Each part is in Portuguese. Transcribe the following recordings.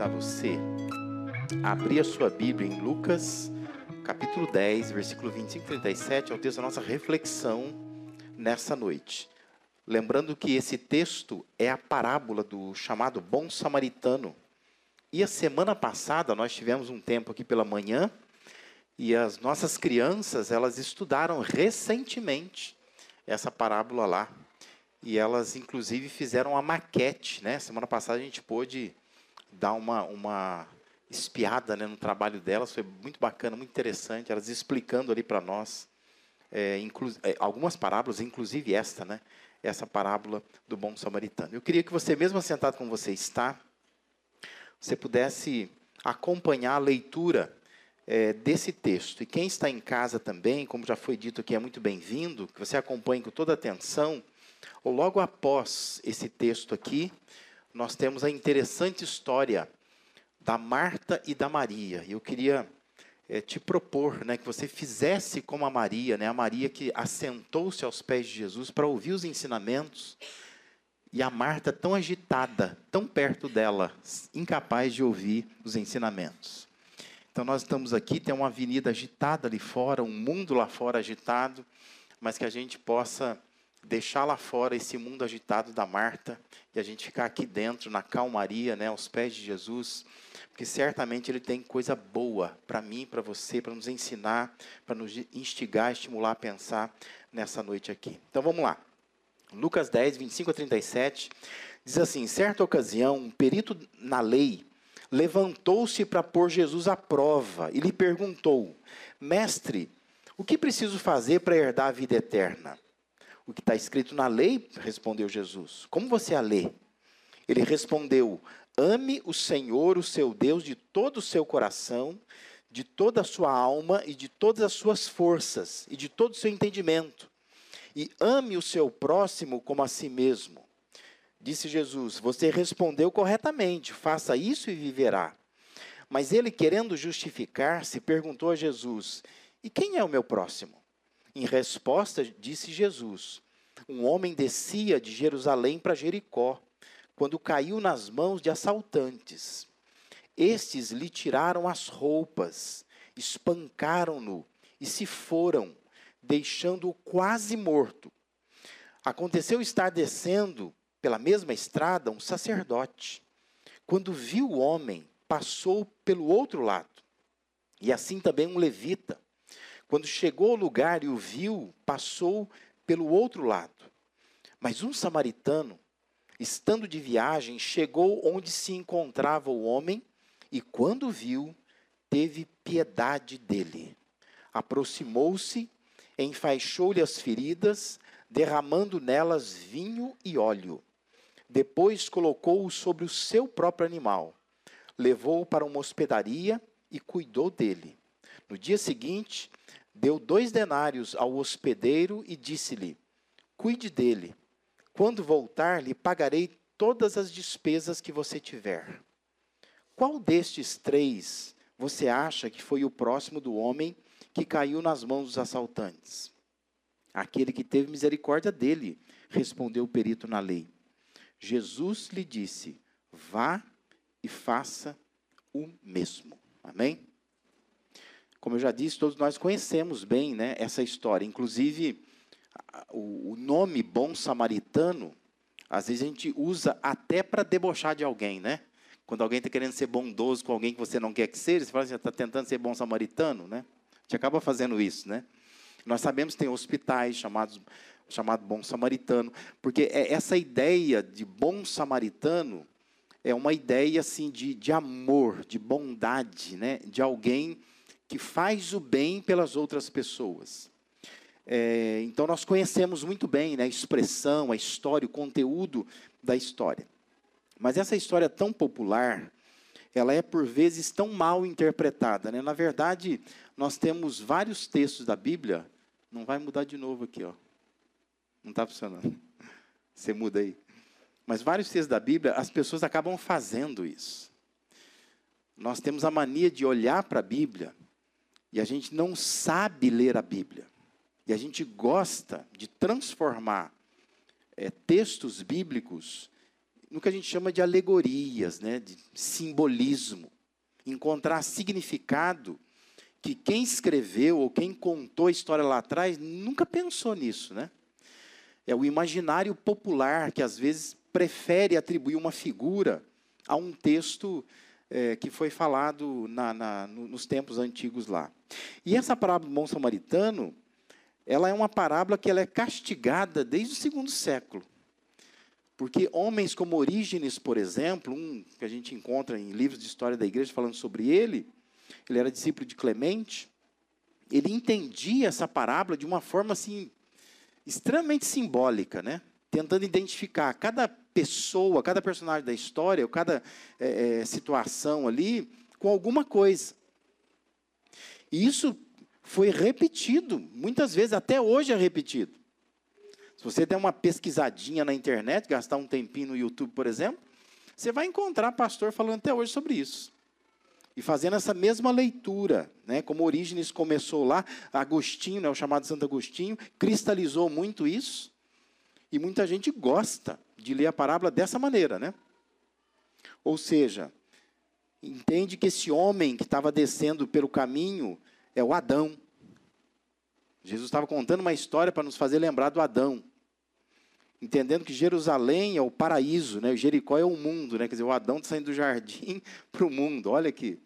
convidar você a abrir a sua Bíblia em Lucas, capítulo 10, versículo 25 e 37, é o texto da nossa reflexão nessa noite. Lembrando que esse texto é a parábola do chamado bom samaritano. E a semana passada nós tivemos um tempo aqui pela manhã e as nossas crianças, elas estudaram recentemente essa parábola lá. E elas, inclusive, fizeram a maquete, né? Semana passada a gente pôde dar uma, uma espiada né, no trabalho delas, foi muito bacana, muito interessante, elas explicando ali para nós é, é, algumas parábolas, inclusive esta, né? Essa parábola do bom samaritano. Eu queria que você, mesmo assentado como você está, você pudesse acompanhar a leitura é, desse texto. E quem está em casa também, como já foi dito aqui, é muito bem-vindo, que você acompanhe com toda atenção. Ou logo após esse texto aqui, nós temos a interessante história da Marta e da Maria. Eu queria é, te propor né, que você fizesse como a Maria, né, a Maria que assentou-se aos pés de Jesus para ouvir os ensinamentos, e a Marta tão agitada, tão perto dela, incapaz de ouvir os ensinamentos. Então nós estamos aqui, tem uma avenida agitada ali fora, um mundo lá fora agitado, mas que a gente possa deixar lá fora esse mundo agitado da Marta e a gente ficar aqui dentro na calmaria, né, aos pés de Jesus, porque certamente ele tem coisa boa para mim, para você, para nos ensinar, para nos instigar, estimular a pensar nessa noite aqui. Então vamos lá. Lucas 10, 25 a 37 diz assim: certa ocasião, um perito na lei levantou-se para pôr Jesus à prova e lhe perguntou: Mestre, o que preciso fazer para herdar a vida eterna? O que está escrito na lei, respondeu Jesus. Como você a lê? Ele respondeu: Ame o Senhor, o seu Deus, de todo o seu coração, de toda a sua alma e de todas as suas forças e de todo o seu entendimento. E ame o seu próximo como a si mesmo. Disse Jesus: Você respondeu corretamente, faça isso e viverá. Mas ele, querendo justificar-se, perguntou a Jesus: E quem é o meu próximo? Em resposta, disse Jesus: Um homem descia de Jerusalém para Jericó, quando caiu nas mãos de assaltantes. Estes lhe tiraram as roupas, espancaram-no e se foram, deixando-o quase morto. Aconteceu estar descendo pela mesma estrada um sacerdote. Quando viu o homem, passou pelo outro lado. E assim também um levita. Quando chegou ao lugar e o viu, passou pelo outro lado. Mas um samaritano, estando de viagem, chegou onde se encontrava o homem e, quando viu, teve piedade dele. Aproximou-se, enfaixou-lhe as feridas, derramando nelas vinho e óleo. Depois colocou-o sobre o seu próprio animal, levou-o para uma hospedaria e cuidou dele. No dia seguinte, deu dois denários ao hospedeiro e disse-lhe: Cuide dele. Quando voltar, lhe pagarei todas as despesas que você tiver. Qual destes três você acha que foi o próximo do homem que caiu nas mãos dos assaltantes? Aquele que teve misericórdia dele, respondeu o perito na lei. Jesus lhe disse: Vá e faça o mesmo. Amém? Como eu já disse, todos nós conhecemos bem né, essa história. Inclusive, o, nome bom samaritano, às vezes a gente usa até para debochar de alguém, né? Quando alguém está querendo ser bondoso com alguém que você não quer que seja, você fala assim, está tentando ser bom samaritano, né? A gente acaba fazendo isso, né? Nós sabemos que tem hospitais chamados chamado bom samaritano, porque é essa ideia de bom samaritano é uma ideia assim de, de amor, de bondade, né? De alguém que faz o bem pelas outras pessoas. É, então nós conhecemos muito bem né, a expressão, a história, o conteúdo da história. Mas essa história tão popular, ela é por vezes tão mal interpretada. Né? Na verdade, nós temos vários textos da Bíblia. Não vai mudar de novo aqui, ó. Não está funcionando. Você muda aí. Mas vários textos da Bíblia, as pessoas acabam fazendo isso. Nós temos a mania de olhar para a Bíblia e a gente não sabe ler a Bíblia. E a gente gosta de transformar é, textos bíblicos no que a gente chama de alegorias, né, de simbolismo, encontrar significado que quem escreveu ou quem contou a história lá atrás nunca pensou nisso, né? É o imaginário popular que às vezes prefere atribuir uma figura a um texto é, que foi falado na, na, nos tempos antigos lá. E essa parábola do bom samaritano, ela é uma parábola que ela é castigada desde o segundo século. Porque homens como Orígenes, por exemplo, um que a gente encontra em livros de história da igreja falando sobre ele, ele era discípulo de Clemente, ele entendia essa parábola de uma forma assim extremamente simbólica, né? Tentando identificar cada pessoa, cada personagem da história, ou cada é, é, situação ali com alguma coisa. E isso foi repetido, muitas vezes, até hoje é repetido. Se você der uma pesquisadinha na internet, gastar um tempinho no YouTube, por exemplo, você vai encontrar pastor falando até hoje sobre isso. E fazendo essa mesma leitura, né, como Orígenes começou lá, Agostinho, né, o chamado Santo Agostinho, cristalizou muito isso. E muita gente gosta de ler a parábola dessa maneira, né? Ou seja, entende que esse homem que estava descendo pelo caminho é o Adão. Jesus estava contando uma história para nos fazer lembrar do Adão. Entendendo que Jerusalém é o paraíso, né? Jericó é o mundo, né? Quer dizer, o Adão está saindo do jardim para o mundo. Olha que,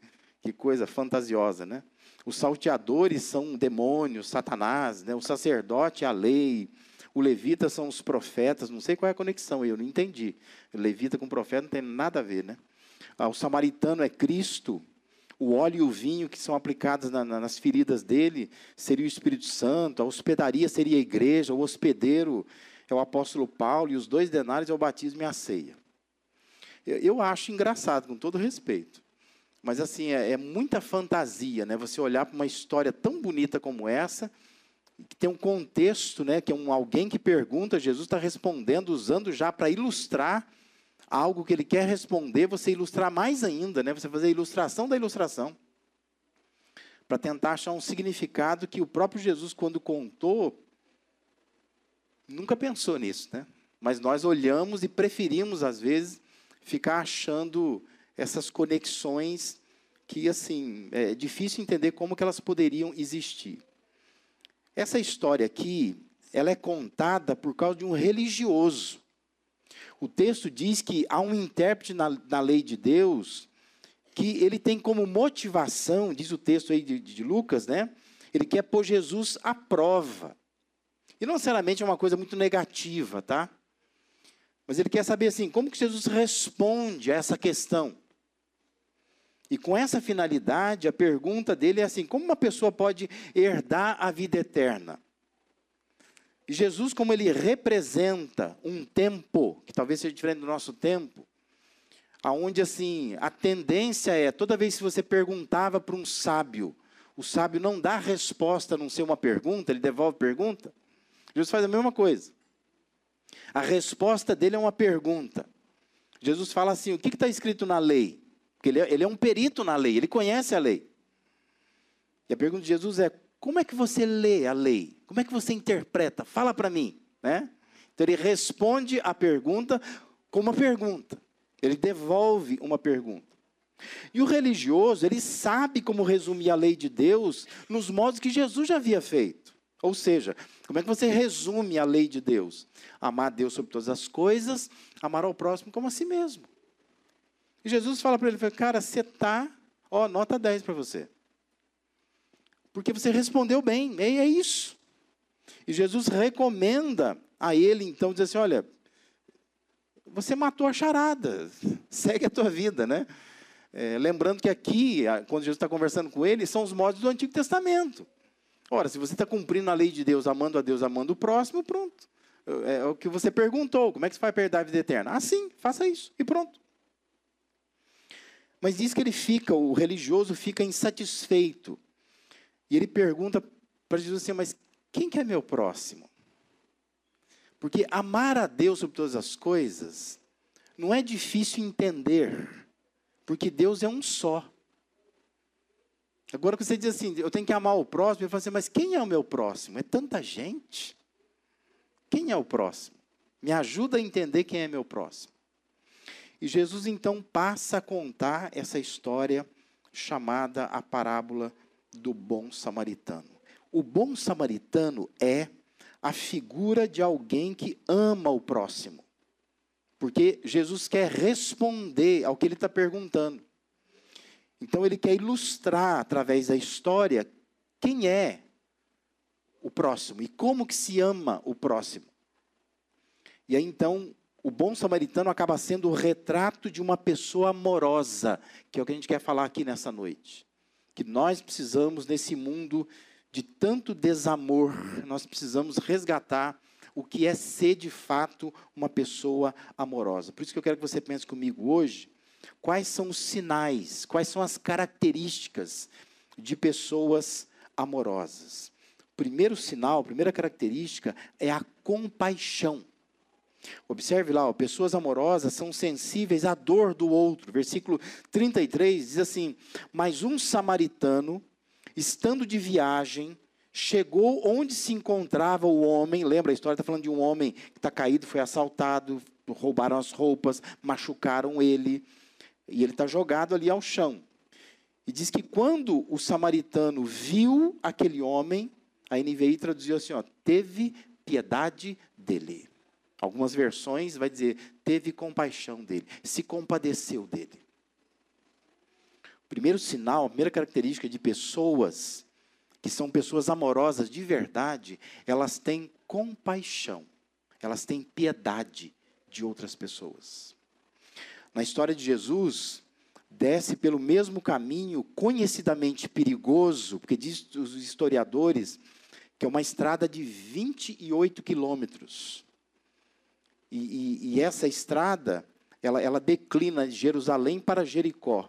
que coisa fantasiosa, né? Os salteadores são demônios, Satanás, né? o sacerdote é a lei, o levita são os profetas, não sei qual é a conexão, eu não entendi. Levita com profeta não tem nada a ver, né? Ah, o samaritano é Cristo, o óleo e o vinho que são aplicados na, na, nas feridas dele seria o Espírito Santo, a hospedaria seria a igreja, o hospedeiro é o apóstolo Paulo, e os dois denários é o batismo e a ceia. Eu, eu acho engraçado, com todo respeito. Mas assim, é, é muita fantasia, né? Você olhar para uma história tão bonita como essa que tem um contexto, né, que é um alguém que pergunta, Jesus está respondendo, usando já para ilustrar algo que ele quer responder, você ilustrar mais ainda, né, você fazer a ilustração da ilustração, para tentar achar um significado que o próprio Jesus, quando contou, nunca pensou nisso, né? Mas nós olhamos e preferimos, às vezes, ficar achando essas conexões que, assim, é difícil entender como que elas poderiam existir. Essa história aqui, ela é contada por causa de um religioso. O texto diz que há um intérprete na, na lei de Deus que ele tem como motivação, diz o texto aí de, de Lucas, né? Ele quer pôr Jesus à prova. E não necessariamente é uma coisa muito negativa, tá? Mas ele quer saber assim, como que Jesus responde a essa questão? E com essa finalidade, a pergunta dele é assim: como uma pessoa pode herdar a vida eterna? E Jesus, como ele representa um tempo, que talvez seja diferente do nosso tempo, aonde assim, a tendência é, toda vez que você perguntava para um sábio, o sábio não dá resposta a não ser uma pergunta, ele devolve pergunta. Jesus faz a mesma coisa. A resposta dele é uma pergunta. Jesus fala assim: o que está escrito na lei? Porque ele é, ele é um perito na lei, ele conhece a lei. E a pergunta de Jesus é: como é que você lê a lei? Como é que você interpreta? Fala para mim. Né? Então ele responde a pergunta com uma pergunta. Ele devolve uma pergunta. E o religioso, ele sabe como resumir a lei de Deus nos modos que Jesus já havia feito. Ou seja, como é que você resume a lei de Deus? Amar Deus sobre todas as coisas, amar ao próximo como a si mesmo. E Jesus fala para ele, cara, você está, ó, nota 10 para você. Porque você respondeu bem, e é isso. E Jesus recomenda a ele, então, dizer assim, olha, você matou a charada, segue a tua vida, né? É, lembrando que aqui, quando Jesus está conversando com ele, são os modos do Antigo Testamento. Ora, se você está cumprindo a lei de Deus, amando a Deus, amando o próximo, pronto. É, é o que você perguntou, como é que você vai perder a vida eterna? Assim, faça isso, e pronto. Mas diz que ele fica, o religioso fica insatisfeito. E ele pergunta para Jesus assim: Mas quem que é meu próximo? Porque amar a Deus sobre todas as coisas não é difícil entender, porque Deus é um só. Agora que você diz assim, eu tenho que amar o próximo, eu falo assim, mas quem é o meu próximo? É tanta gente. Quem é o próximo? Me ajuda a entender quem é meu próximo. E Jesus então passa a contar essa história chamada a parábola do bom samaritano. O bom samaritano é a figura de alguém que ama o próximo. Porque Jesus quer responder ao que ele está perguntando. Então ele quer ilustrar através da história quem é o próximo e como que se ama o próximo. E aí então o bom samaritano acaba sendo o retrato de uma pessoa amorosa, que é o que a gente quer falar aqui nessa noite. Que nós precisamos nesse mundo de tanto desamor, nós precisamos resgatar o que é ser de fato uma pessoa amorosa. Por isso que eu quero que você pense comigo hoje, quais são os sinais, quais são as características de pessoas amorosas. Primeiro sinal, primeira característica é a compaixão. Observe lá, ó, pessoas amorosas são sensíveis à dor do outro. Versículo 33 diz assim: Mas um samaritano, estando de viagem, chegou onde se encontrava o homem. Lembra, a história está falando de um homem que está caído, foi assaltado, roubaram as roupas, machucaram ele, e ele está jogado ali ao chão. E diz que quando o samaritano viu aquele homem, a NVI traduziu assim: ó, teve piedade dele. Algumas versões vai dizer, teve compaixão dele, se compadeceu dele. O primeiro sinal, a primeira característica de pessoas que são pessoas amorosas de verdade, elas têm compaixão, elas têm piedade de outras pessoas. Na história de Jesus, desce pelo mesmo caminho conhecidamente perigoso, porque diz os historiadores que é uma estrada de 28 quilômetros. E, e, e essa estrada, ela, ela declina de Jerusalém para Jericó.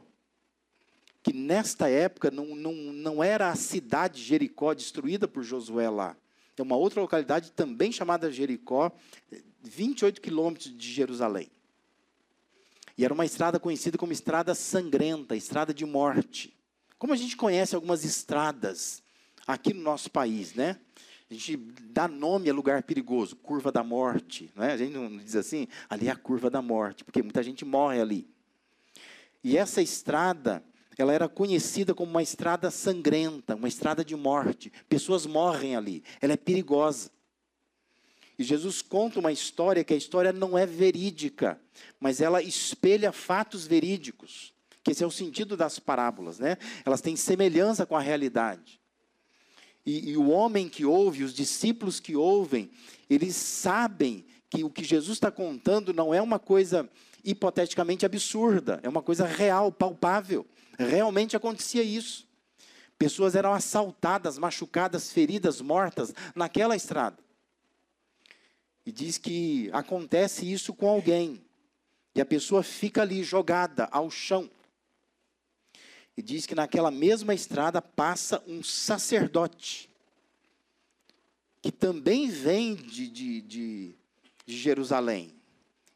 Que nesta época não, não, não era a cidade de Jericó destruída por Josué lá. É uma outra localidade também chamada Jericó, 28 quilômetros de Jerusalém. E era uma estrada conhecida como estrada sangrenta, estrada de morte. Como a gente conhece algumas estradas aqui no nosso país, né? A gente dá nome a lugar perigoso, curva da morte. Não é? A gente não diz assim, ali é a curva da morte, porque muita gente morre ali. E essa estrada, ela era conhecida como uma estrada sangrenta, uma estrada de morte. Pessoas morrem ali, ela é perigosa. E Jesus conta uma história que a história não é verídica, mas ela espelha fatos verídicos. Que esse é o sentido das parábolas, né? Elas têm semelhança com a realidade. E, e o homem que ouve, os discípulos que ouvem, eles sabem que o que Jesus está contando não é uma coisa hipoteticamente absurda, é uma coisa real, palpável. Realmente acontecia isso. Pessoas eram assaltadas, machucadas, feridas, mortas naquela estrada. E diz que acontece isso com alguém. E a pessoa fica ali jogada ao chão. E diz que naquela mesma estrada passa um sacerdote, que também vem de, de, de, de Jerusalém.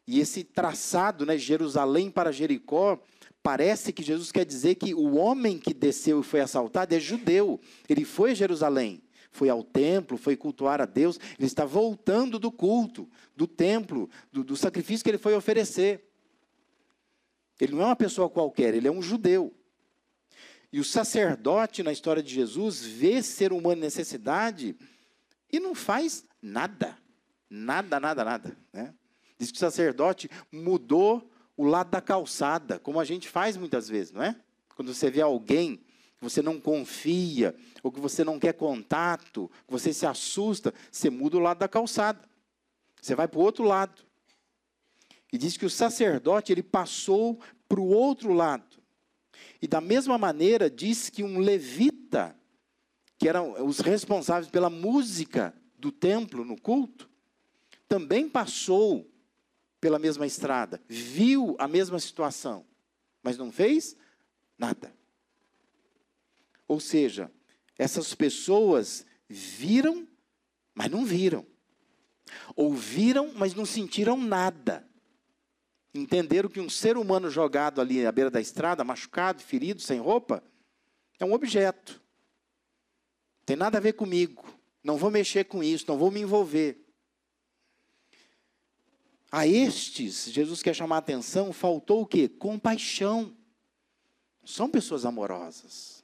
E esse traçado, né, Jerusalém para Jericó, parece que Jesus quer dizer que o homem que desceu e foi assaltado é judeu. Ele foi a Jerusalém, foi ao templo, foi cultuar a Deus. Ele está voltando do culto, do templo, do, do sacrifício que ele foi oferecer. Ele não é uma pessoa qualquer, ele é um judeu. E o sacerdote, na história de Jesus, vê ser humano necessidade e não faz nada. Nada, nada, nada. Né? Diz que o sacerdote mudou o lado da calçada, como a gente faz muitas vezes, não é? Quando você vê alguém que você não confia, ou que você não quer contato, que você se assusta, você muda o lado da calçada. Você vai para o outro lado. E diz que o sacerdote ele passou para o outro lado. E da mesma maneira, diz que um levita, que eram os responsáveis pela música do templo no culto, também passou pela mesma estrada, viu a mesma situação, mas não fez nada. Ou seja, essas pessoas viram, mas não viram. Ouviram, mas não sentiram nada. Entenderam que um ser humano jogado ali à beira da estrada, machucado, ferido, sem roupa, é um objeto. Tem nada a ver comigo. Não vou mexer com isso, não vou me envolver. A estes, Jesus quer chamar a atenção, faltou o quê? Compaixão. São pessoas amorosas.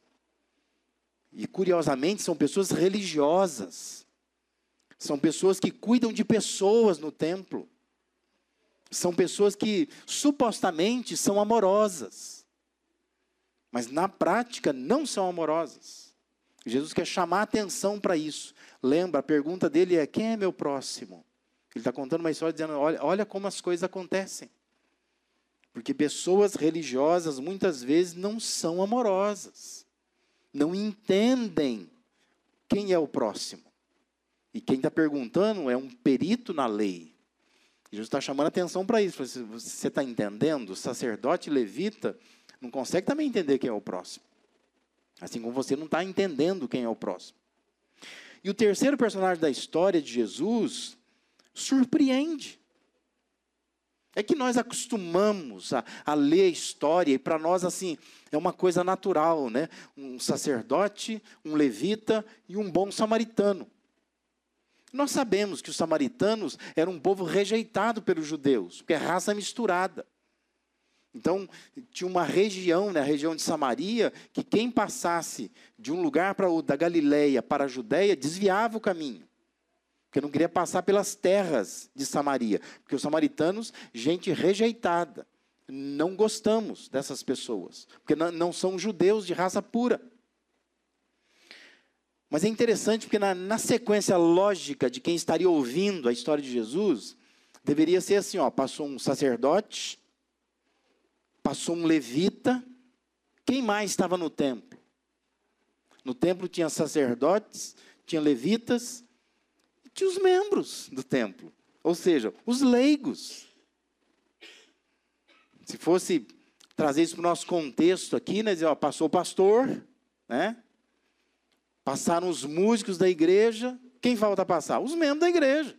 E curiosamente são pessoas religiosas. São pessoas que cuidam de pessoas no templo. São pessoas que supostamente são amorosas. Mas na prática não são amorosas. Jesus quer chamar atenção para isso. Lembra, a pergunta dele é: quem é meu próximo? Ele está contando uma história dizendo: olha, olha como as coisas acontecem. Porque pessoas religiosas muitas vezes não são amorosas, não entendem quem é o próximo. E quem está perguntando é um perito na lei. Jesus está chamando atenção para isso. Você está entendendo? Sacerdote levita não consegue também entender quem é o próximo. Assim como você não está entendendo quem é o próximo. E o terceiro personagem da história de Jesus surpreende. É que nós acostumamos a, a ler a história e para nós assim é uma coisa natural, né? Um sacerdote, um levita e um bom samaritano. Nós sabemos que os samaritanos eram um povo rejeitado pelos judeus, porque é raça misturada. Então, tinha uma região, né, a região de Samaria, que quem passasse de um lugar para o da Galileia para a Judéia desviava o caminho porque não queria passar pelas terras de Samaria, porque os samaritanos, gente rejeitada, não gostamos dessas pessoas, porque não, são judeus de raça pura. Mas é interessante porque na, na, sequência lógica de quem estaria ouvindo a história de Jesus, deveria ser assim, ó, passou um sacerdote, passou um levita, quem mais estava no templo? No templo tinha sacerdotes, tinha levitas tinha os membros do templo, ou seja, os leigos. Se fosse trazer isso para o nosso contexto aqui, né, dizer, ó, passou o pastor, né? Passaram os músicos da igreja, quem falta passar? Os membros da igreja.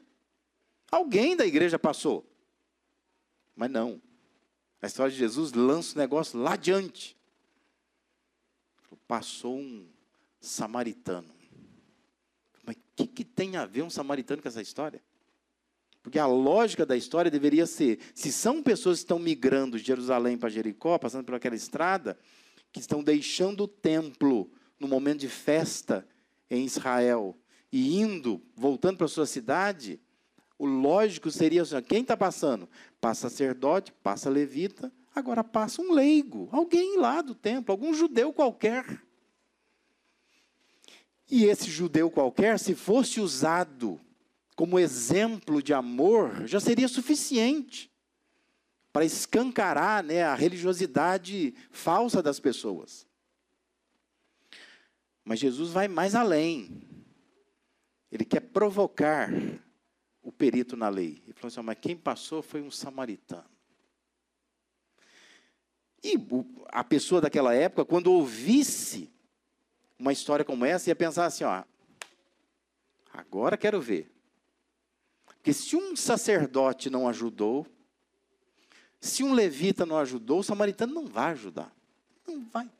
Alguém da igreja passou. Mas não. A história de Jesus lança o negócio lá adiante. Passou um samaritano. Mas o que, que tem a ver um samaritano com essa história? Porque a lógica da história deveria ser: se são pessoas que estão migrando de Jerusalém para Jericó, passando por aquela estrada, que estão deixando o templo no momento de festa em Israel e indo, voltando para sua cidade, o lógico seria assim: quem está passando? Passa sacerdote, passa levita, agora passa um leigo, alguém lá do templo, algum judeu qualquer. E esse judeu qualquer, se fosse usado como exemplo de amor, já seria suficiente para escancarar né, a religiosidade falsa das pessoas. Mas Jesus vai mais além. Ele quer provocar o perito na lei. Ele falou assim: mas quem passou foi um samaritano. E a pessoa daquela época, quando ouvisse uma história como essa, ia pensar assim, ó, agora quero ver. Porque se um sacerdote não ajudou, se um levita não ajudou, o samaritano não vai ajudar. Não vai.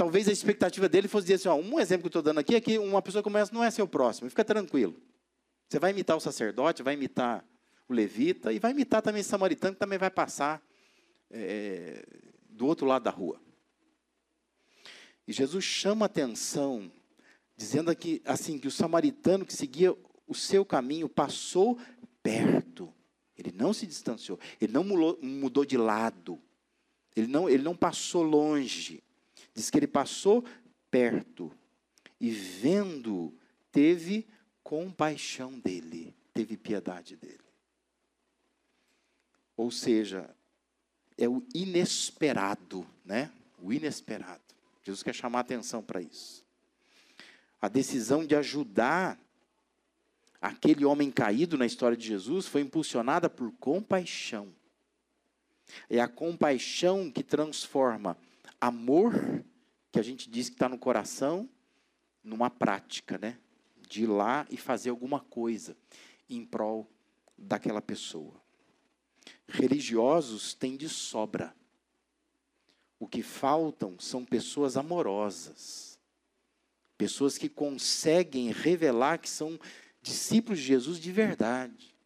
Talvez a expectativa dele fosse dizer assim, ó, um exemplo que eu estou dando aqui é que uma pessoa começa, não é seu próximo, fica tranquilo. Você vai imitar o sacerdote, vai imitar o levita e vai imitar também o samaritano, que também vai passar é, do outro lado da rua. E Jesus chama atenção, dizendo aqui, assim, que o samaritano que seguia o seu caminho passou perto. Ele não se distanciou, ele não mudou de lado, ele não, ele não passou longe. Diz que ele passou perto e vendo, teve compaixão dele, teve piedade dele. Ou seja, é o inesperado, né? O inesperado. Jesus quer chamar atenção para isso. A decisão de ajudar aquele homem caído na história de Jesus foi impulsionada por compaixão. É a compaixão que transforma amor, que a gente diz que está no coração, numa prática, né? De ir lá e fazer alguma coisa em prol daquela pessoa. Religiosos têm de sobra. O que faltam são pessoas amorosas. Pessoas que conseguem revelar que são discípulos de Jesus de verdade.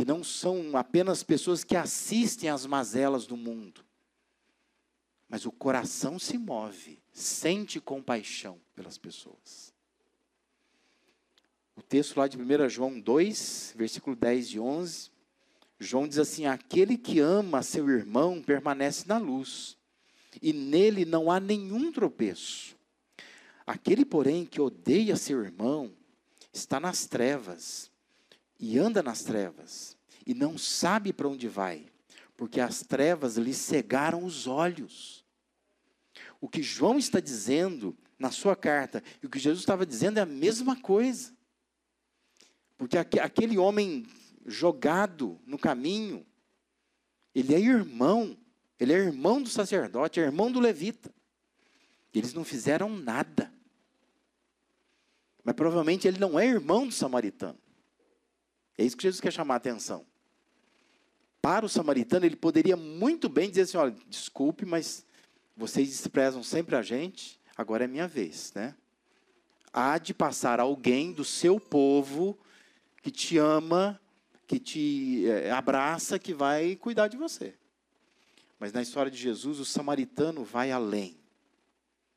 que não são apenas pessoas que assistem às mazelas do mundo, mas o coração se move, sente compaixão pelas pessoas. O texto lá de 1 João 2, versículo 10 e 11, João diz assim: Aquele que ama seu irmão permanece na luz, e nele não há nenhum tropeço. Aquele, porém, que odeia seu irmão, está nas trevas, e anda nas trevas, e não sabe para onde vai, porque as trevas lhe cegaram os olhos. O que João está dizendo na sua carta e o que Jesus estava dizendo é a mesma coisa. Porque aquele homem jogado no caminho, ele é irmão, ele é irmão do sacerdote, é irmão do levita. Eles não fizeram nada. Mas provavelmente ele não é irmão do samaritano. É isso que Jesus quer chamar a atenção. Para o samaritano, ele poderia muito bem dizer assim: olha, desculpe, mas vocês desprezam sempre a gente, agora é minha vez, né? Há de passar alguém do seu povo que te ama, que te é, abraça, que vai cuidar de você. Mas na história de Jesus, o samaritano vai além.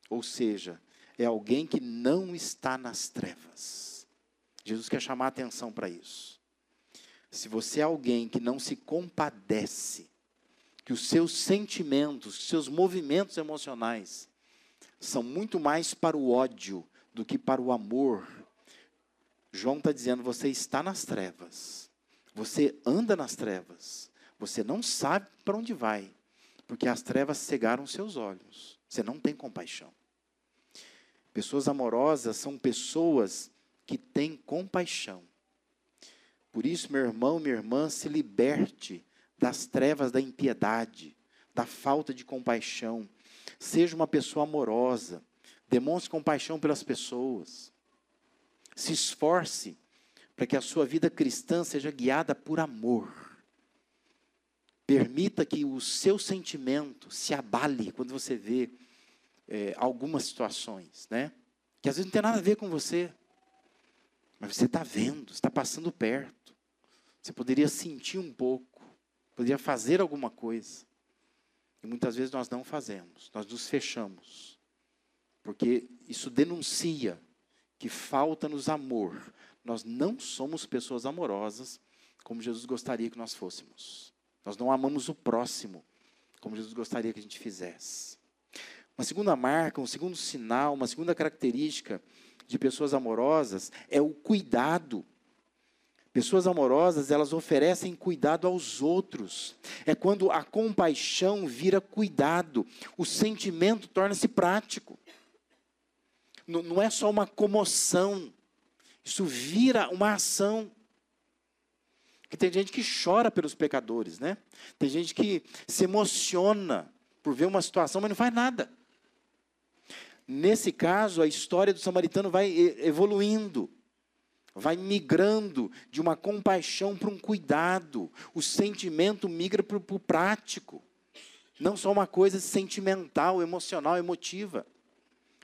Ou seja, é alguém que não está nas trevas. Jesus quer chamar atenção para isso. Se você é alguém que não se compadece, que os seus sentimentos, seus movimentos emocionais são muito mais para o ódio do que para o amor. João está dizendo: você está nas trevas, você anda nas trevas, você não sabe para onde vai, porque as trevas cegaram seus olhos, você não tem compaixão. Pessoas amorosas são pessoas que têm compaixão. Por isso, meu irmão, minha irmã, se liberte das trevas da impiedade, da falta de compaixão. Seja uma pessoa amorosa, demonstre compaixão pelas pessoas. Se esforce para que a sua vida cristã seja guiada por amor. Permita que o seu sentimento se abale quando você vê é, algumas situações, né? Que às vezes não tem nada a ver com você, mas você está vendo, está passando perto. Você poderia sentir um pouco poderia fazer alguma coisa. E muitas vezes nós não fazemos, nós nos fechamos. Porque isso denuncia que falta-nos amor. Nós não somos pessoas amorosas como Jesus gostaria que nós fôssemos. Nós não amamos o próximo como Jesus gostaria que a gente fizesse. Uma segunda marca, um segundo sinal, uma segunda característica de pessoas amorosas é o cuidado Pessoas amorosas, elas oferecem cuidado aos outros. É quando a compaixão vira cuidado, o sentimento torna-se prático. Não, não é só uma comoção, isso vira uma ação. Que tem gente que chora pelos pecadores, né? Tem gente que se emociona por ver uma situação, mas não faz nada. Nesse caso, a história do samaritano vai evoluindo vai migrando de uma compaixão para um cuidado. O sentimento migra para o prático. Não só uma coisa sentimental, emocional, emotiva,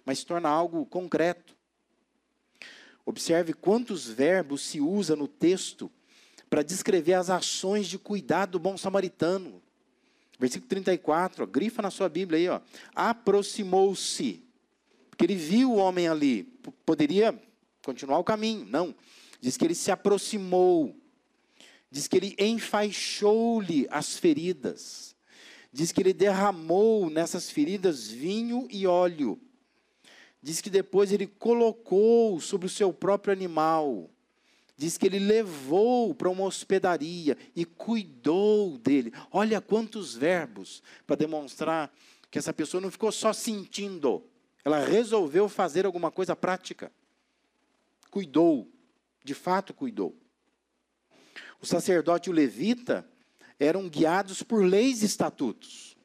mas torna algo concreto. Observe quantos verbos se usa no texto para descrever as ações de cuidado do bom samaritano. Versículo 34, ó, grifa na sua Bíblia aí, ó. Aproximou-se. Porque ele viu o homem ali. Poderia continuar o caminho. Não. Diz que ele se aproximou. Diz que ele enfaixou-lhe as feridas. Diz que ele derramou nessas feridas vinho e óleo. Diz que depois ele colocou sobre o seu próprio animal. Diz que ele levou para uma hospedaria e cuidou dele. Olha quantos verbos para demonstrar que essa pessoa não ficou só sentindo, ela resolveu fazer alguma coisa prática cuidou, de fato cuidou. O sacerdote e o levita eram guiados por leis e estatutos.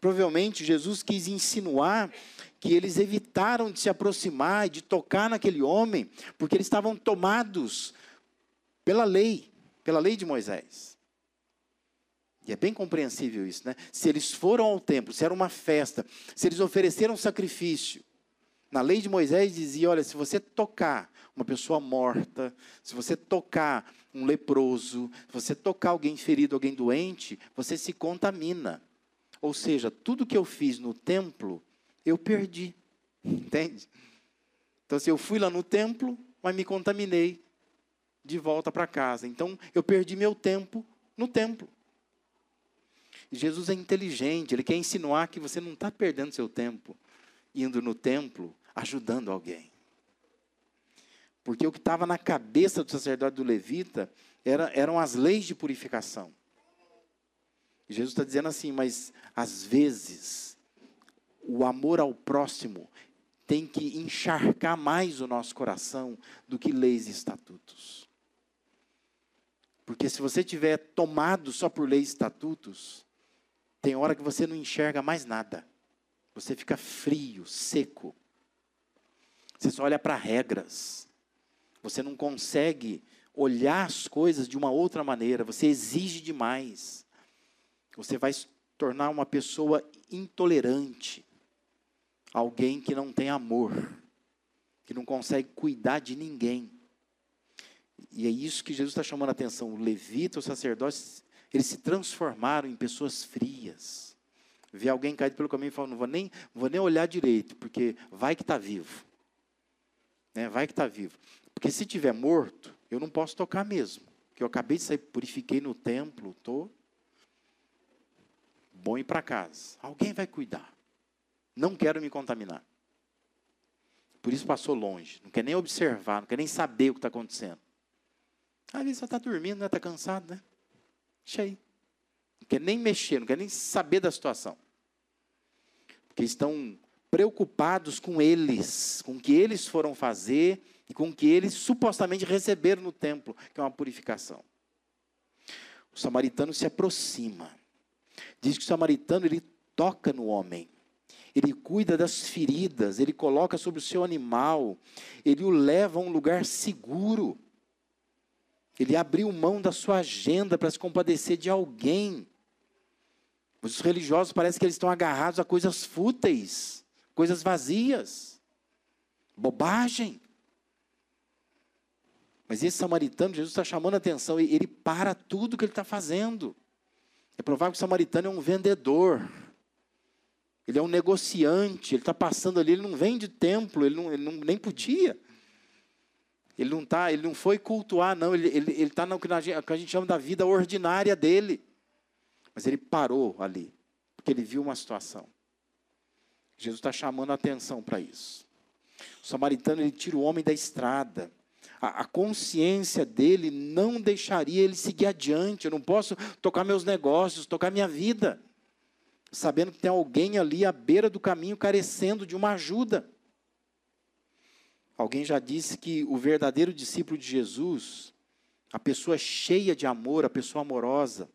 Provavelmente Jesus quis insinuar que eles evitaram de se aproximar e de tocar naquele homem, porque eles estavam tomados pela lei, pela lei de Moisés. E é bem compreensível isso, né? Se eles foram ao templo, se era uma festa, se eles ofereceram sacrifício, Na lei de Moisés dizia: olha, se você tocar uma pessoa morta, se você tocar um leproso, se você tocar alguém ferido, alguém doente, você se contamina. Ou seja, tudo que eu fiz no templo, eu perdi. Entende? Então, se eu fui lá no templo, mas me contaminei de volta para casa. Então, eu perdi meu tempo no templo. Jesus é inteligente, ele quer insinuar que você não está perdendo seu tempo indo no templo ajudando alguém. Porque o que estava na cabeça do sacerdote do levita era, eram as leis de purificação. Jesus está dizendo assim, mas às vezes o amor ao próximo tem que encharcar mais o nosso coração do que leis e estatutos. Porque se você tiver tomado só por leis e estatutos, tem hora que você não enxerga mais nada. Você fica frio, seco. Você só olha para regras. Você não consegue olhar as coisas de uma outra maneira. Você exige demais. Você vai se tornar uma pessoa intolerante. Alguém que não tem amor. Que não consegue cuidar de ninguém. E é isso que Jesus está chamando a atenção. O levita, o sacerdote, eles se transformaram em pessoas frias. Vê alguém caído pelo caminho e fala, não vou nem, vou nem olhar direito, porque vai que está vivo. Né? Vai que está vivo. Porque se tiver morto, eu não posso tocar mesmo. Porque eu acabei de sair, purifiquei no templo, estou bom ir para casa. Alguém vai cuidar. Não quero me contaminar. Por isso passou longe. Não quer nem observar, não quer nem saber o que está acontecendo. Às vezes só está dormindo, está né? cansado, né? Deixa aí. Não quer nem mexer, não quer nem saber da situação. Porque estão preocupados com eles, com o que eles foram fazer e com o que eles supostamente receberam no templo, que é uma purificação. O samaritano se aproxima. Diz que o samaritano ele toca no homem. Ele cuida das feridas, ele coloca sobre o seu animal, ele o leva a um lugar seguro. Ele abriu mão da sua agenda para se compadecer de alguém. Os religiosos parece que eles estão agarrados a coisas fúteis, coisas vazias, bobagem. Mas esse samaritano, Jesus está chamando a atenção, ele para tudo que ele está fazendo. É provável que o samaritano é um vendedor, ele é um negociante, ele está passando ali, ele não vem de templo, ele, não, ele não, nem podia. Ele não tá, ele não foi cultuar, não. Ele está ele, ele tá no que a gente chama da vida ordinária dele. Mas ele parou ali, porque ele viu uma situação. Jesus está chamando a atenção para isso. O samaritano ele tira o homem da estrada. A, a, consciência dele não deixaria ele seguir adiante. Eu não posso tocar meus negócios, tocar minha vida, sabendo que tem alguém ali à beira do caminho carecendo de uma ajuda. Alguém já disse que o verdadeiro discípulo de Jesus, a pessoa cheia de amor, a pessoa amorosa,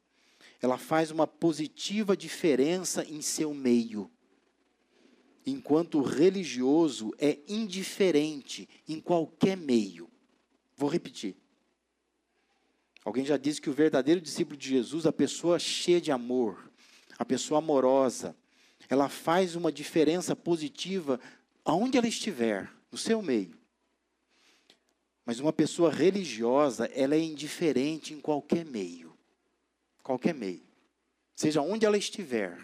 ela faz uma positiva diferença em seu meio. Enquanto o religioso é indiferente em qualquer meio. Vou repetir. Alguém já disse que o verdadeiro discípulo de Jesus, a pessoa cheia de amor, a pessoa amorosa, ela faz uma diferença positiva aonde ela estiver, no seu meio. Mas uma pessoa religiosa, ela é indiferente em qualquer meio. Qualquer meio. Seja onde ela estiver,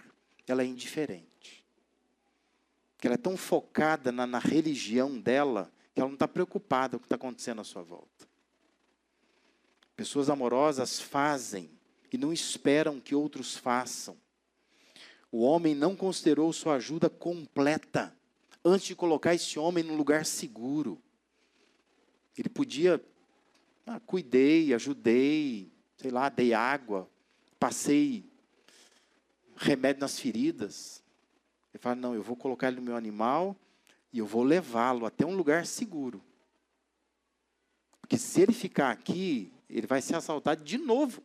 ela é indiferente. Porque ela é tão focada na, na religião dela, que ela não está preocupada com o que está acontecendo à sua volta. Pessoas amorosas fazem e não esperam que outros façam. O homem não considerou sua ajuda completa antes de colocar esse homem num lugar seguro. Ele podia, ah, cuidei, ajudei, sei lá, dei água, passei remédio nas feridas. Ele fala: não, eu vou colocar ele no meu animal e eu vou levá-lo até um lugar seguro. Porque se ele ficar aqui, ele vai ser assaltado de novo.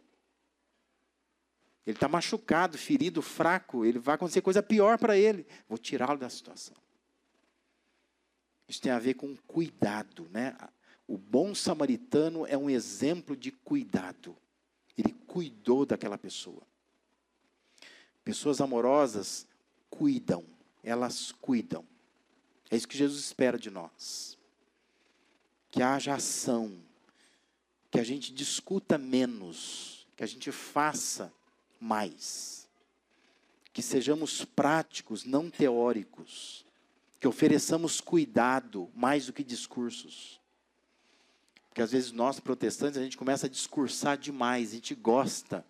Ele está machucado, ferido, fraco, ele vai acontecer coisa pior para ele. Vou tirá-lo da situação. Isso tem a ver com cuidado, né? O bom samaritano é um exemplo de cuidado. Ele cuidou daquela pessoa. Pessoas amorosas cuidam, elas cuidam. É isso que Jesus espera de nós. Que haja ação, que a gente discuta menos, que a gente faça mais. Que sejamos práticos, não teóricos. Que ofereçamos cuidado mais do que discursos. Porque às vezes nós protestantes a gente começa a discursar demais, a gente gosta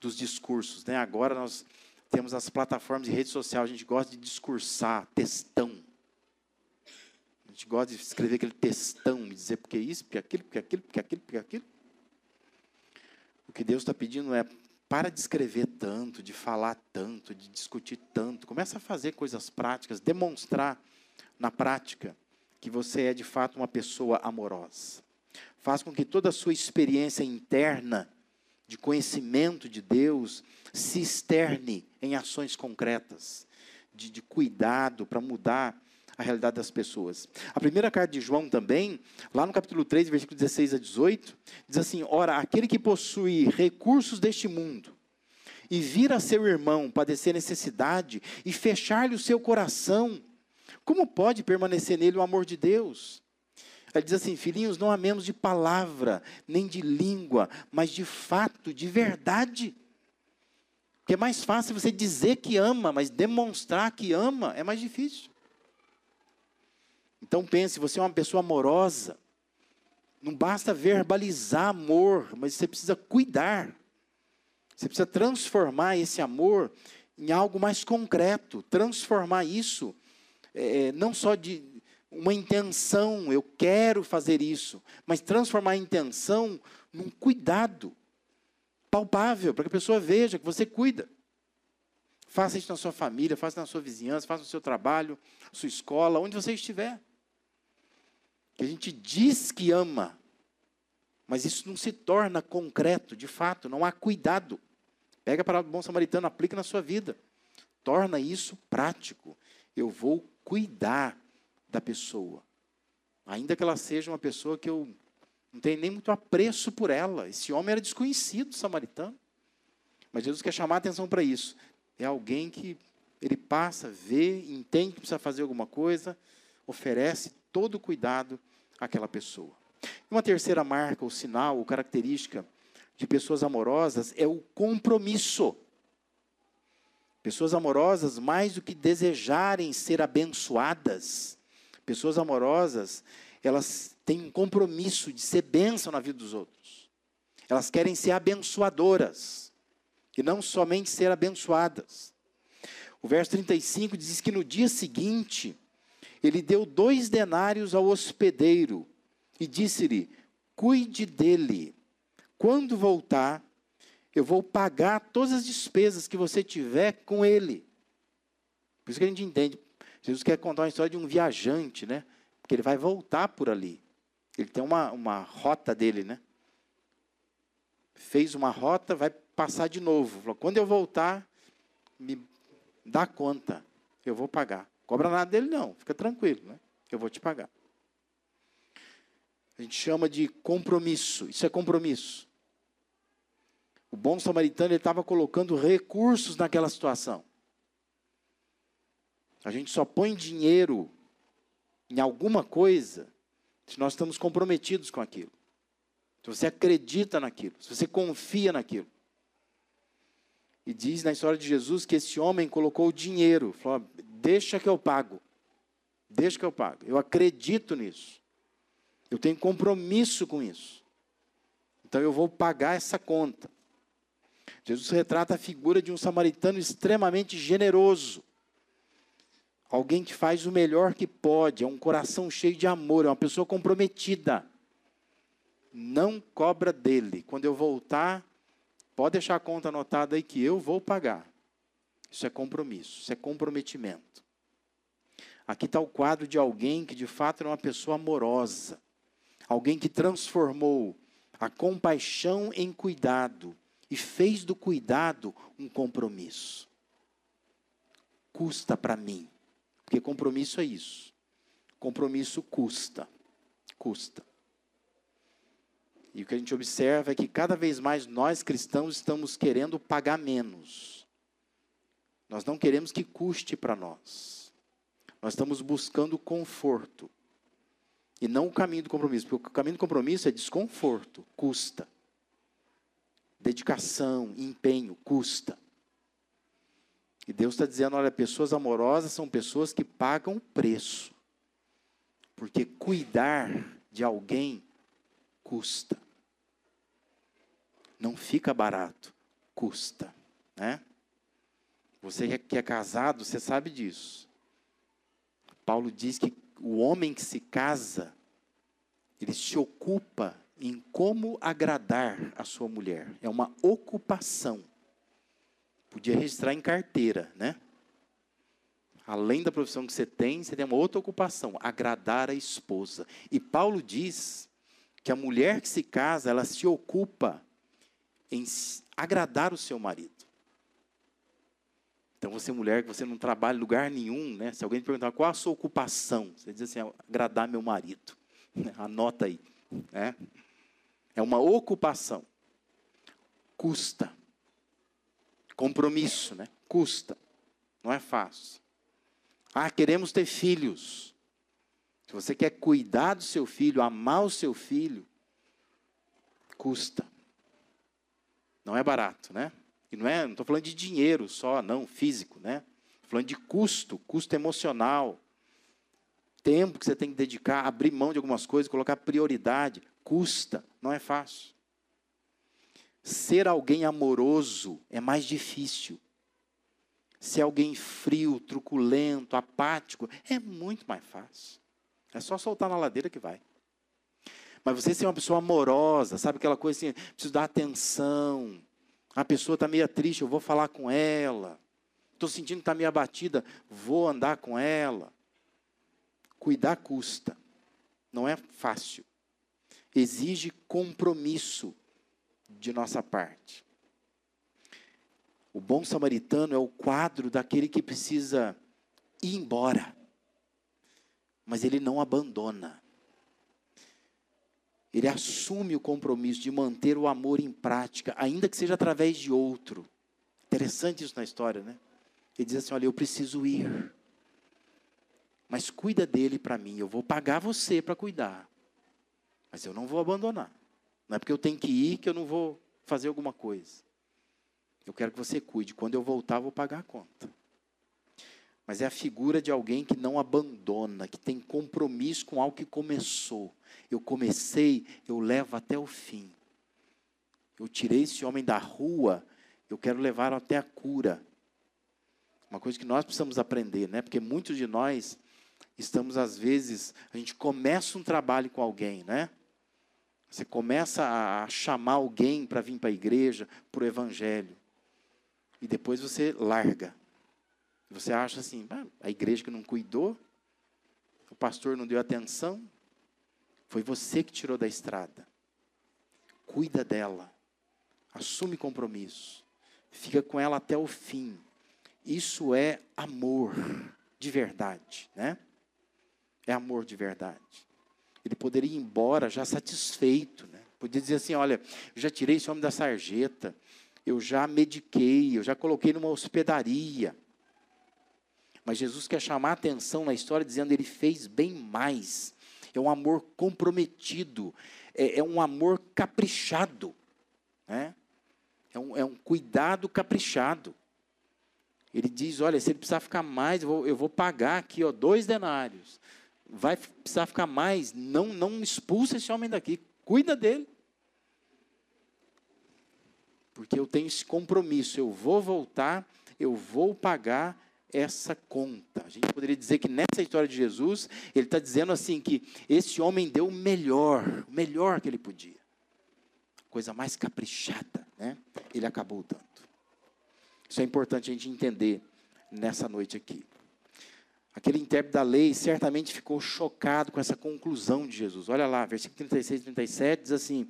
dos discursos, né? Agora nós temos as plataformas de rede social, a gente gosta de discursar, textão. A gente gosta de escrever aquele textão, dizer porque isso, porque aquilo, porque aquilo, porque aquilo, porque aquilo. O que Deus está pedindo é para de escrever tanto, de falar tanto, de discutir tanto. Começa a fazer coisas práticas, demonstrar na prática que você é de fato uma pessoa amorosa. Faz com que toda a sua experiência interna de conhecimento de Deus se externe em ações concretas, de, de cuidado para mudar a realidade das pessoas. A primeira carta de João também, lá no capítulo 3, versículo 16 a 18, diz assim: Ora, aquele que possui recursos deste mundo e vir a seu irmão padecer necessidade e fechar-lhe o seu coração, como pode permanecer nele o amor de Deus? Ele diz assim: Filhinhos, não amemos de palavra, nem de língua, mas de fato, de verdade. Porque é mais fácil você dizer que ama, mas demonstrar que ama é mais difícil. Então pense, você é uma pessoa amorosa. Não basta verbalizar amor, mas você precisa cuidar. Você precisa transformar esse amor em algo mais concreto, transformar isso é, não só de uma intenção, eu quero fazer isso, mas transformar a intenção num cuidado palpável, para que a pessoa veja que você cuida. Faça isso na sua família, faça na sua vizinhança, faça no seu trabalho, sua escola, onde você estiver. Que a gente diz que ama, mas isso não se torna concreto, de fato, não há cuidado. Pega para o bom samaritano, aplica na sua vida. Torna isso prático. Eu vou cuidar da pessoa. Ainda que ela seja uma pessoa que eu não tenho nem muito apreço por ela. Esse homem era desconhecido, samaritano. Mas Jesus quer chamar a atenção para isso. É alguém que ele passa, vê, entende que precisa fazer alguma coisa, oferece todo o cuidado àquela pessoa. Uma terceira marca, ou sinal, ou característica de pessoas amorosas é o compromisso. Pessoas amorosas, mais do que desejarem ser abençoadas, pessoas amorosas, elas têm um compromisso de ser bênção na vida dos outros. Elas querem ser abençoadoras e não somente ser abençoadas. O verso 35 diz que no dia seguinte, ele deu dois denários ao hospedeiro e disse-lhe: Cuide dele. Quando voltar, eu vou pagar todas as despesas que você tiver com ele. Por isso que a gente entende. Jesus quer contar uma história de um viajante, né? Porque ele vai voltar por ali. Ele tem uma, uma rota dele, né? Fez uma rota, vai passar de novo. Quando eu voltar, me dá conta. Eu vou pagar. Cobra nada dele, não. Fica tranquilo, né? Eu vou te pagar. A gente chama de compromisso. Isso é compromisso. O bom samaritano estava colocando recursos naquela situação. A gente só põe dinheiro em alguma coisa se nós estamos comprometidos com aquilo. Se você acredita naquilo, se você confia naquilo. E diz na história de Jesus que esse homem colocou o dinheiro, falou: deixa que eu pago. Deixa que eu pago. Eu acredito nisso. Eu tenho compromisso com isso. Então eu vou pagar essa conta. Jesus retrata a figura de um samaritano extremamente generoso. Alguém que faz o melhor que pode, é um coração cheio de amor, é uma pessoa comprometida. Não cobra dele. Quando eu voltar, pode deixar a conta anotada aí que eu vou pagar. Isso é compromisso, isso é comprometimento. Aqui está o quadro de alguém que de fato era uma pessoa amorosa. Alguém que transformou a compaixão em cuidado, e fez do cuidado um compromisso. Custa para mim, porque compromisso é isso. Compromisso custa, custa. E o que a gente observa é que cada vez mais nós cristãos estamos querendo pagar menos. Nós não queremos que custe para nós. Nós estamos buscando conforto. E não o caminho do compromisso, porque o caminho do compromisso é desconforto, custa. Dedicação, empenho, custa. E Deus está dizendo: olha, pessoas amorosas são pessoas que pagam preço. Porque cuidar de alguém custa. Não fica barato, custa. Né? Você que é casado, você sabe disso. Paulo diz que o homem que se casa, ele se ocupa em como agradar a sua mulher. É uma ocupação. Podia registrar em carteira, né? Além da profissão que você tem, você tem uma outra ocupação, agradar a esposa. E Paulo diz que a mulher que se casa, ela se ocupa em agradar o seu marido. Então, você mulher que você não trabalha em lugar nenhum, né? Se alguém te perguntar qual a sua ocupação, você diz assim, agradar meu marido. Anota aí, né? É uma ocupação. Custa. Compromisso, né? Custa. Não é fácil. Ah, queremos ter filhos. Se você quer cuidar do seu filho, amar o seu filho, custa. Não é barato, né? E não é, não estou falando de dinheiro só, não, físico, né? Estou falando de custo, custo emocional. Tempo que você tem que dedicar, abrir mão de algumas coisas, colocar prioridade, custa, não é fácil. Ser alguém amoroso é mais difícil. Ser alguém frio, truculento, apático, é muito mais fácil. É só soltar na ladeira que vai. Mas você ser uma pessoa amorosa, sabe aquela coisa assim, preciso dar atenção, a pessoa está meio triste, eu vou falar com ela. Estou sentindo que está meio abatida, vou andar com ela. Cuidar custa. Não é fácil. Exige compromisso de nossa parte. O bom samaritano é o quadro daquele que precisa ir embora, mas ele não abandona ele assume o compromisso de manter o amor em prática, ainda que seja através de outro. Interessante isso na história, né? Ele diz assim: Olha, eu preciso ir, mas cuida dele para mim. Eu vou pagar você para cuidar, mas eu não vou abandonar. Não é porque eu tenho que ir que eu não vou fazer alguma coisa. Eu quero que você cuide. Quando eu voltar, eu vou pagar a conta. Mas é a figura de alguém que não abandona, que tem compromisso com algo que começou eu comecei, eu levo até o fim. Eu tirei esse homem da rua, eu quero levar até a cura. Uma coisa que nós precisamos aprender, né? Porque muitos de nós estamos às vezes, a gente começa um trabalho com alguém, né? Você começa a chamar alguém para vir para a igreja, para o evangelho. E depois você larga. Você acha assim, ah, a igreja que não cuidou, o pastor não deu atenção, foi você que tirou da estrada. Cuida dela. Assume compromisso. Fica com ela até o fim. Isso é amor de verdade, né? É amor de verdade. Ele poderia ir embora já satisfeito, né? Podia dizer assim, olha, eu já tirei esse homem da sarjeta, eu já mediquei, eu já coloquei numa hospedaria. Mas Jesus quer chamar a atenção na história dizendo ele fez bem mais é um amor comprometido, é, é um amor caprichado, né? é, um, é um cuidado caprichado. Ele diz: olha, se ele precisar ficar mais, eu vou, eu vou pagar aqui ó, dois denários. Vai precisar ficar mais, não, não expulsa esse homem daqui, cuida dele. Porque eu tenho esse compromisso, eu vou voltar, eu vou pagar essa conta. A gente poderia dizer que nessa história de Jesus, ele está dizendo assim que esse homem deu o melhor, o melhor que ele podia. Coisa mais caprichada, né? Ele acabou dando. Isso é importante a gente entender nessa noite aqui. Aquele intérprete da lei certamente ficou chocado com essa conclusão de Jesus. Olha lá, versículo 36 e 37 diz assim: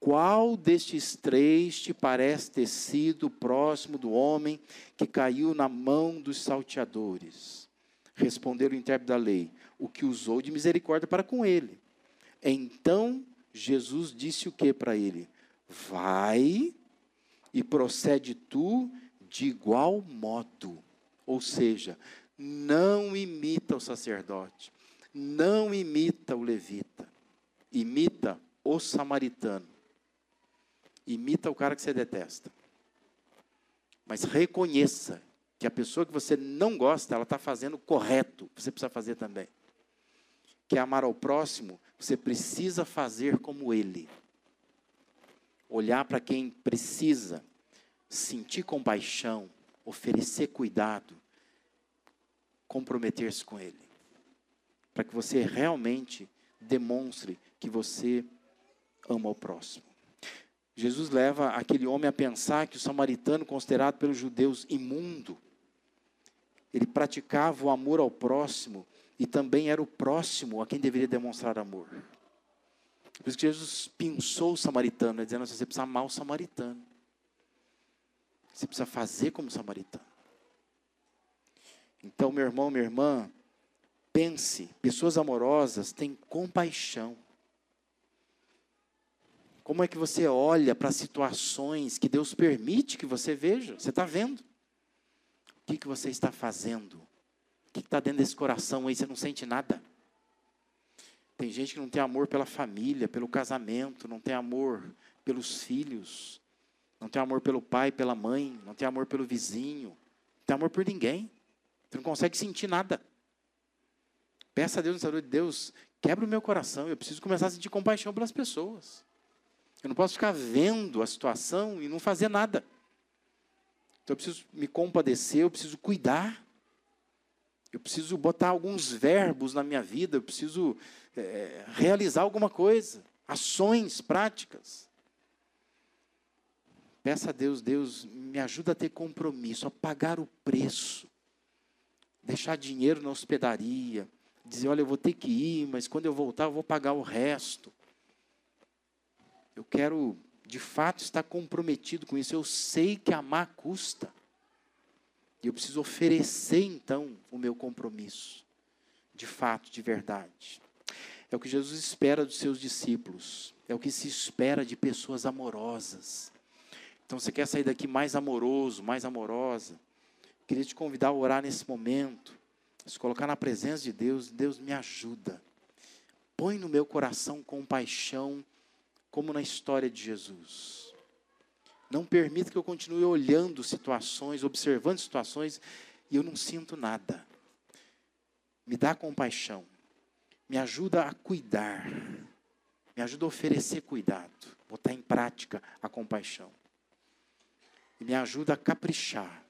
qual destes três te parece ter sido próximo do homem que caiu na mão dos salteadores? Responderam o intérprete da lei: O que usou de misericórdia para com ele. Então Jesus disse o que para ele? Vai e procede tu de igual modo. Ou seja, não imita o sacerdote, não imita o levita, imita o samaritano, imita o cara que você detesta. Mas reconheça que a pessoa que você não gosta, ela está fazendo o correto, você precisa fazer também. Que amar ao próximo, você precisa fazer como ele. Olhar para quem precisa, sentir compaixão, oferecer cuidado, comprometer-se com ele. Para que você realmente demonstre que você ama o próximo. Jesus leva aquele homem a pensar que o samaritano, considerado pelos judeus imundo, ele praticava o amor ao próximo e também era o próximo a quem deveria demonstrar amor. Por isso que Jesus pensou o samaritano, né, dizendo assim: você precisa amar o samaritano. Você precisa fazer como samaritano. Então, meu irmão, minha irmã, pense: pessoas amorosas têm compaixão. Como é que você olha para situações que Deus permite que você veja? Você está vendo? que, que você está fazendo? O que está dentro desse coração aí? Você não sente nada. Tem gente que não tem amor pela família, pelo casamento, não tem amor pelos filhos, não tem amor pelo pai, pela mãe, não tem amor pelo vizinho, não tem amor por ninguém. Você não consegue sentir nada. Peça a Deus, no de Deus, quebra o meu coração. Eu preciso começar a sentir compaixão pelas pessoas. Eu não posso ficar vendo a situação e não fazer nada. Então eu preciso me compadecer, eu preciso cuidar. Eu preciso botar alguns verbos na minha vida, eu preciso é, realizar alguma coisa, ações práticas. Peça a Deus, Deus, me ajuda a ter compromisso, a pagar o preço. Deixar dinheiro na hospedaria, dizer, olha, eu vou ter que ir, mas quando eu voltar eu vou pagar o resto. Eu quero de fato está comprometido com isso. Eu sei que amar custa. E eu preciso oferecer então o meu compromisso, de fato, de verdade. É o que Jesus espera dos seus discípulos. É o que se espera de pessoas amorosas. Então, você quer sair daqui mais amoroso, mais amorosa? Queria te convidar a orar nesse momento, se colocar na presença de Deus. Deus me ajuda. Põe no meu coração compaixão como na história de Jesus. Não permita que eu continue olhando situações, observando situações e eu não sinto nada. Me dá compaixão. Me ajuda a cuidar. Me ajuda a oferecer cuidado. Botar em prática a compaixão. E me ajuda a caprichar.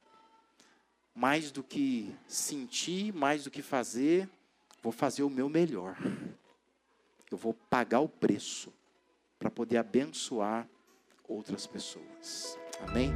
Mais do que sentir, mais do que fazer, vou fazer o meu melhor. Eu vou pagar o preço para poder abençoar outras pessoas. Amém?